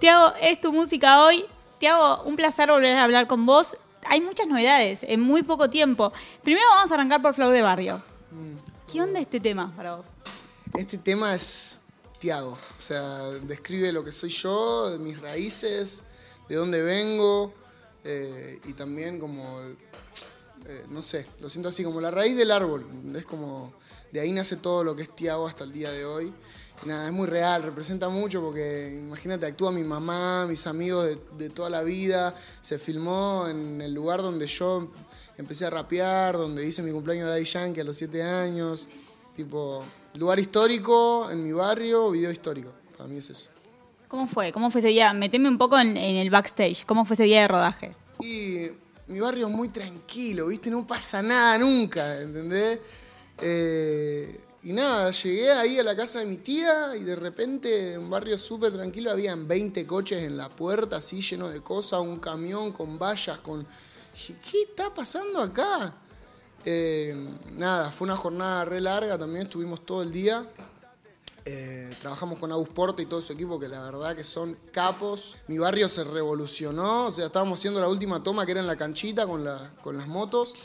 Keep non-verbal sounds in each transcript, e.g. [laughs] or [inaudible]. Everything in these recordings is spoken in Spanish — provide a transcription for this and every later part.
Tiago, es tu música hoy. Tiago, un placer volver a hablar con vos. Hay muchas novedades en muy poco tiempo. Primero vamos a arrancar por Flow de Barrio. ¿Qué onda este tema para vos? Este tema es Tiago, o sea, describe lo que soy yo, mis raíces, de dónde vengo eh, y también como, eh, no sé, lo siento así, como la raíz del árbol, es como, de ahí nace todo lo que es Tiago hasta el día de hoy. Y nada, es muy real, representa mucho porque imagínate, actúa mi mamá, mis amigos de, de toda la vida, se filmó en el lugar donde yo empecé a rapear, donde hice mi cumpleaños de Daddy Yankee a los 7 años, tipo, lugar histórico en mi barrio, video histórico, para mí es eso. ¿Cómo fue? ¿Cómo fue ese día? Meteme un poco en, en el backstage. ¿Cómo fue ese día de rodaje? Y mi barrio es muy tranquilo, ¿viste? No pasa nada nunca, ¿entendés? Eh, y nada, llegué ahí a la casa de mi tía y de repente un barrio súper tranquilo, habían 20 coches en la puerta, así lleno de cosas, un camión con vallas, con... ¿qué está pasando acá? Eh, nada, fue una jornada re larga, también estuvimos todo el día. Eh, trabajamos con Agus Porte y todo su equipo, que la verdad que son capos. Mi barrio se revolucionó, o sea, estábamos haciendo la última toma que era en la canchita con, la- con las motos.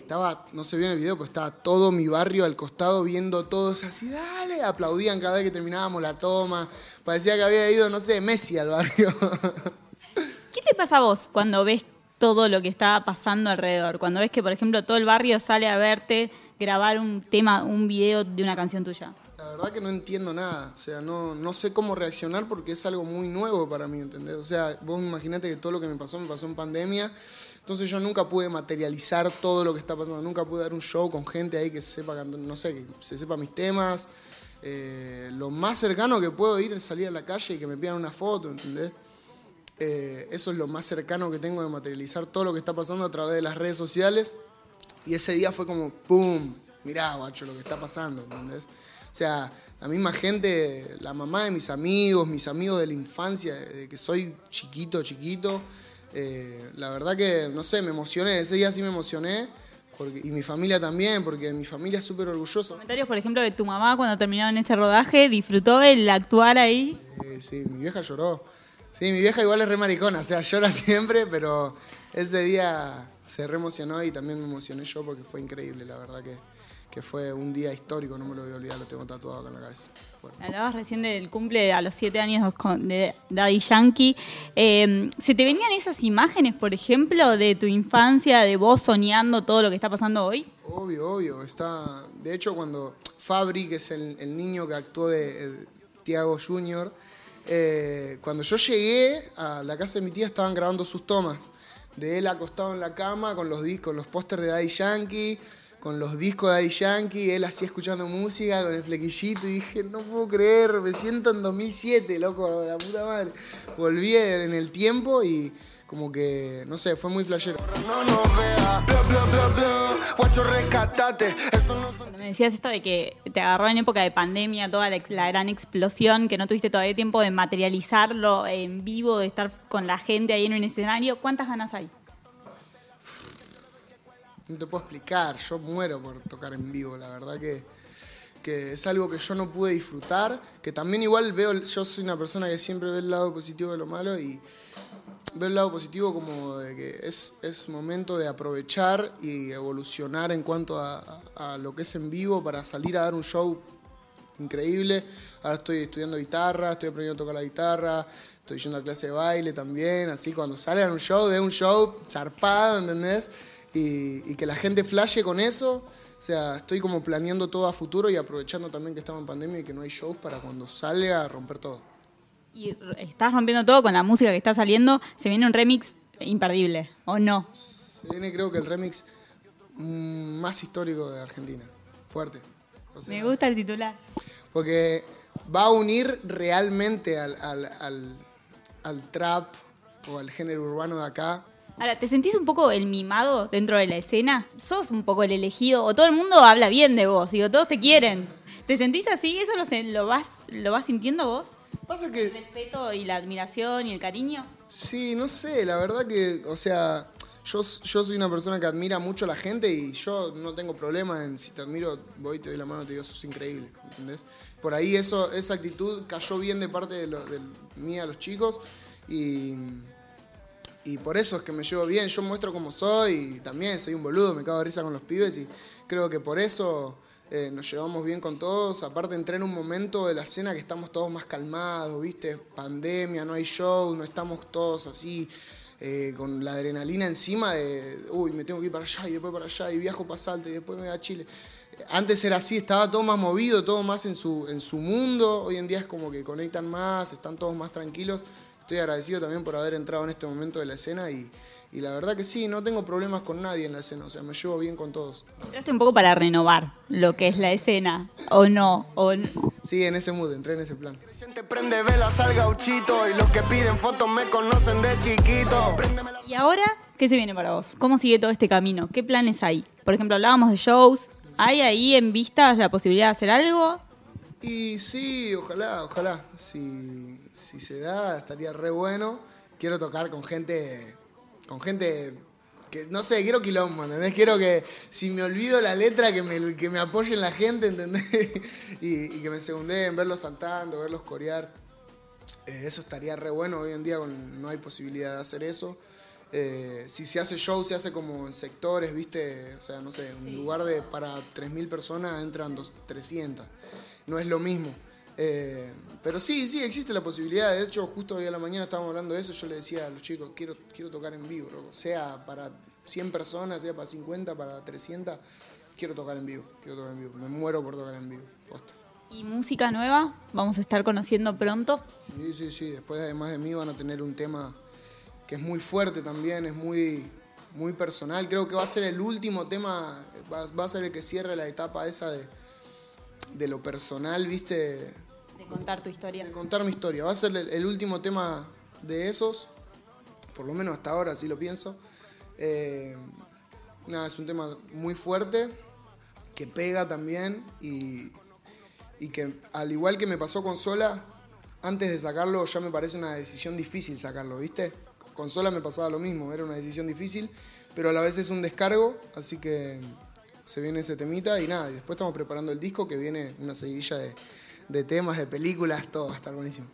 Estaba, no se vio en el video, pero estaba todo mi barrio al costado viendo todos así, dale, aplaudían cada vez que terminábamos la toma. Parecía que había ido, no sé, Messi al barrio. [laughs] ¿Qué te pasa a vos cuando ves todo lo que está pasando alrededor? Cuando ves que, por ejemplo, todo el barrio sale a verte grabar un tema, un video de una canción tuya. Verdad que no entiendo nada, o sea, no, no sé cómo reaccionar porque es algo muy nuevo para mí, ¿entendés? O sea, vos imaginate que todo lo que me pasó me pasó en pandemia, entonces yo nunca pude materializar todo lo que está pasando, nunca pude dar un show con gente ahí que sepa cantar, no sé, que se sepa mis temas. Eh, lo más cercano que puedo ir es salir a la calle y que me pidan una foto, ¿entendés? Eh, eso es lo más cercano que tengo de materializar todo lo que está pasando a través de las redes sociales. Y ese día fue como, ¡pum! Mirá, guacho, lo que está pasando, ¿entendés? O sea, la misma gente, la mamá de mis amigos, mis amigos de la infancia, de que soy chiquito, chiquito. eh, la verdad que, no sé, me emocioné. Ese día sí me emocioné. Porque, y mi familia también, porque mi familia es súper orgullosa. Comentarios, por ejemplo, de tu mamá cuando terminaron este rodaje, disfrutó el actuar ahí. Eh, sí, mi vieja lloró. Sí, mi vieja igual es re maricona, o sea, llora [laughs] siempre, pero ese día se re emocionó y también me emocioné yo porque fue increíble, la verdad que, que fue un día histórico, no me lo voy a olvidar, lo tengo tatuado acá en la cabeza. Hablabas recién del cumple a los siete años de Daddy Yankee. Eh, ¿Se te venían esas imágenes, por ejemplo, de tu infancia, de vos soñando todo lo que está pasando hoy? Obvio, obvio. Está. De hecho, cuando Fabri, que es el, el niño que actuó de eh, Tiago Jr., eh, cuando yo llegué a la casa de mi tía estaban grabando sus tomas. De él acostado en la cama con los discos, los pósters de Daddy Yankee, con los discos de Daddy Yankee, él así escuchando música con el flequillito y dije, no puedo creer, me siento en 2007, loco, la puta madre. Volví en el tiempo y como que, no sé, fue muy flashero. No nos vea, bla bla bla bla, guacho rescatate, eso no son Me decías esto de que te agarró en época de pandemia toda la, la gran explosión, que no tuviste todavía tiempo de materializarlo en vivo, de estar con la gente ahí en un escenario. ¿Cuántas ganas hay? No te puedo explicar, yo muero por tocar en vivo, la verdad que, que es algo que yo no pude disfrutar, que también igual veo, yo soy una persona que siempre ve el lado positivo de lo malo y veo el lado positivo como de que es, es momento de aprovechar y evolucionar en cuanto a, a- a lo que es en vivo para salir a dar un show increíble. Ahora estoy estudiando guitarra, estoy aprendiendo a tocar la guitarra, estoy yendo a clase de baile también, así cuando salgan un show, de un show zarpado, ¿entendés? Y, y que la gente flashe con eso. O sea, estoy como planeando todo a futuro y aprovechando también que estamos en pandemia y que no hay shows para cuando salga a romper todo. Y estás rompiendo todo con la música que está saliendo. Se viene un remix imperdible, ¿o no? Se viene creo que el remix mm, más histórico de Argentina. Fuerte. O sea, Me gusta el titular. Porque va a unir realmente al, al- al- al trap o al género urbano de acá. Ahora, ¿te sentís un poco el mimado dentro de la escena? ¿Sos un poco el elegido? ¿O todo el mundo habla bien de vos? Digo, todos te quieren. ¿Te sentís así? ¿Eso lo, lo vas, lo vas sintiendo vos? Pasa ¿El que, respeto y la admiración y el cariño? sí, no sé, la verdad que, o sea, yo, yo soy una persona que admira mucho a la gente y yo no tengo problema en si te admiro, voy, te doy la mano y te digo, sos increíble, ¿entendés? Por ahí eso, esa actitud cayó bien de parte de, lo, de mía a los chicos y, y por eso es que me llevo bien, yo muestro como soy y también soy un boludo, me cago de risa con los pibes y creo que por eso eh, nos llevamos bien con todos. Aparte entré en un momento de la escena que estamos todos más calmados, ¿viste? Pandemia, no hay show, no estamos todos así eh, con la adrenalina encima de, uy, me tengo que ir para allá y después para allá y viajo para Salta y después me voy a Chile. Antes era así, estaba todo más movido, todo más en su, en su mundo. Hoy en día es como que conectan más, están todos más tranquilos. Estoy agradecido también por haber entrado en este momento de la escena y, y la verdad que sí, no tengo problemas con nadie en la escena, o sea, me llevo bien con todos. Entraste un poco para renovar lo que es la escena, o no, o Sí, en ese mood, entré en ese plan. Prende velas al gauchito y los que piden fotos me conocen de chiquito. ¿Y ahora qué se viene para vos? ¿Cómo sigue todo este camino? ¿Qué planes hay? Por ejemplo, hablábamos de shows. ¿Hay ahí en vista la posibilidad de hacer algo? Y sí, ojalá, ojalá. Si, si se da, estaría re bueno. Quiero tocar con gente, con gente que, no sé, quiero quilombo, ¿entendés? Quiero que, si me olvido la letra, que me, que me apoyen la gente, ¿entendés? [laughs] y, que me segundeen, verlos saltando, verlos corear. Eh, eso estaría re bueno. Hoy en día no hay posibilidad de hacer eso. Eh, si se hace show, se hace como en sectores, ¿viste? O sea, no sé, en lugar de para 3.000 personas entran dos, 300 no es lo mismo. Eh, pero sí, sí, existe la posibilidad. De hecho, justo hoy a la mañana estábamos hablando de eso. Yo le decía a los chicos, quiero, quiero tocar en vivo, sea para 100 personas, sea para 50, para 300. Quiero tocar en vivo, quiero tocar en vivo. Me muero por tocar en vivo. ¿Y música nueva? ¿Vamos a estar conociendo pronto? Sí, sí, sí. Después, además de mí, van a tener un tema que es muy fuerte también, es muy, muy personal. Creo que va a ser el último tema, va, va a ser el que cierre la etapa esa de de lo personal, ¿viste? De contar tu historia. De contar mi historia. Va a ser el, último tema de esos, por lo menos hasta ahora, así lo pienso. Eh, nada, es un tema muy fuerte, que pega también y, y que al igual que me pasó con Sola, antes de sacarlo ya me parece una decisión difícil sacarlo, ¿viste? Con Sola me pasaba lo mismo, era una decisión difícil, pero a la vez es un descargo, así que se viene ese temita y nada, y después estamos preparando el disco que viene una seguidilla de, temas, de películas, todo va a estar buenísimo.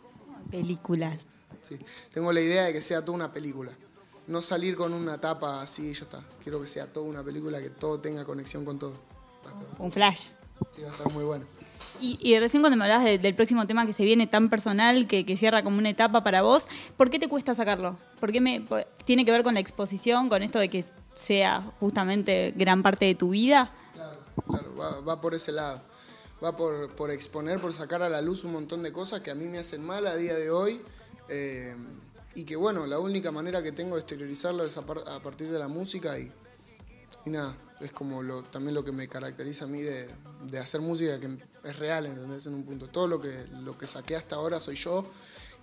Películas. Sí, tengo la idea de que sea toda una película. No salir con una tapa así y ya está. Quiero que sea toda una película, que todo tenga conexión con todo. Un flash. Sí, va a estar muy bueno. Y, recién cuando me hablabas del próximo tema que se viene tan personal, que, que, cierra como una etapa para vos, ¿por qué te cuesta sacarlo? ¿Por qué me, tiene que ver con la exposición, con esto de que sea justamente gran parte de tu vida? Claro, claro, va, por ese lado. Va por, exponer, por sacar a la luz un montón de cosas que a mí me hacen mal a día de hoy. Eh, y que bueno, la única manera que tengo de exteriorizarlo es a, partir de la música y, nada, es como lo, también lo que me caracteriza a mí de, hacer música que es real, ¿entendés? En un punto. Todo lo que, lo que saqué hasta ahora soy yo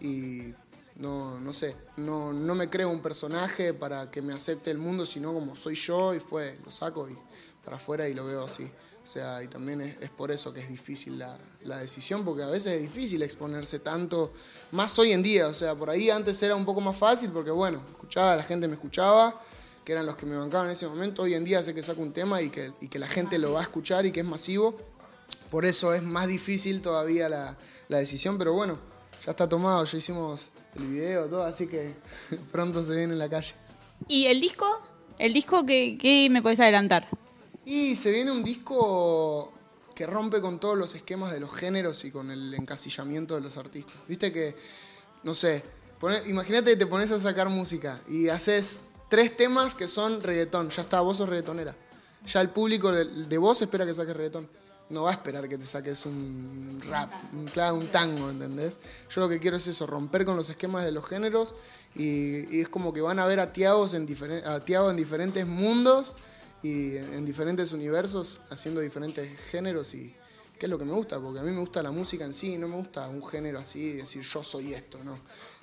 y no, no sé, no, no me creo un personaje para que me acepte el mundo, sino como soy yo y fue, lo saco y para afuera y lo veo así. O sea, y también es, por eso que es difícil la, la, decisión, porque a veces es difícil exponerse tanto, más hoy en día. O sea, por ahí antes era un poco más fácil, porque bueno, escuchaba, la gente me escuchaba, que eran los que me bancaban en ese momento. Hoy en día sé que saco un tema y que, y que la gente lo va a escuchar y que es masivo. Por eso es más difícil todavía la, la decisión, pero bueno, ya está tomado, ya hicimos el video, todo, así que [laughs] pronto se viene en la calle. ¿Y el disco? ¿El disco qué, me puedes adelantar? Y se viene un disco que rompe con todos los esquemas de los géneros y con el encasillamiento de los artistas. Viste que, no sé, imagínate que te pones a sacar música y haces tres temas que son reggaetón. Ya está, vos sos reggaetonera. Ya el público de, de vos espera que saques reggaetón no va a esperar que te saques un rap, un, un tango, ¿entendés? Yo lo que quiero es eso, romper con los esquemas de los géneros y, es como que van a ver a Tiago en, en diferentes mundos y en diferentes universos haciendo diferentes géneros y qué es lo que me gusta, porque a mí me gusta la música en sí, no me gusta un género así, decir yo soy esto, ¿no?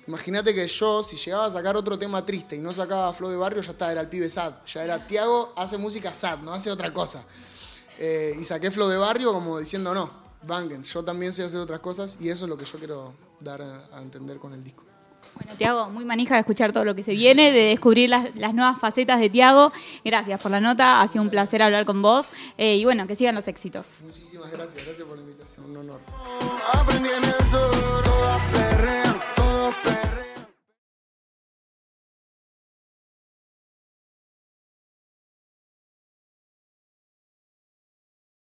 Imagínate que yo, si llegaba a sacar otro tema triste y no sacaba Flow de Barrio, ya está, era el pibe sad. Ya era Tiago, hace música sad, no hace otra cosa. Eh, y saqué Flow de Barrio como diciendo, no, Bangen, yo también sé hacer otras cosas y eso es lo que yo quiero dar a, entender con el disco. Bueno, Tiago, muy manija de escuchar todo lo que se viene, de descubrir las, las nuevas facetas de Tiago. Gracias por la nota, ha sido un placer hablar con vos. Eh, y bueno, que sigan los éxitos. Muchísimas gracias, gracias por la invitación, un honor. Aprendí en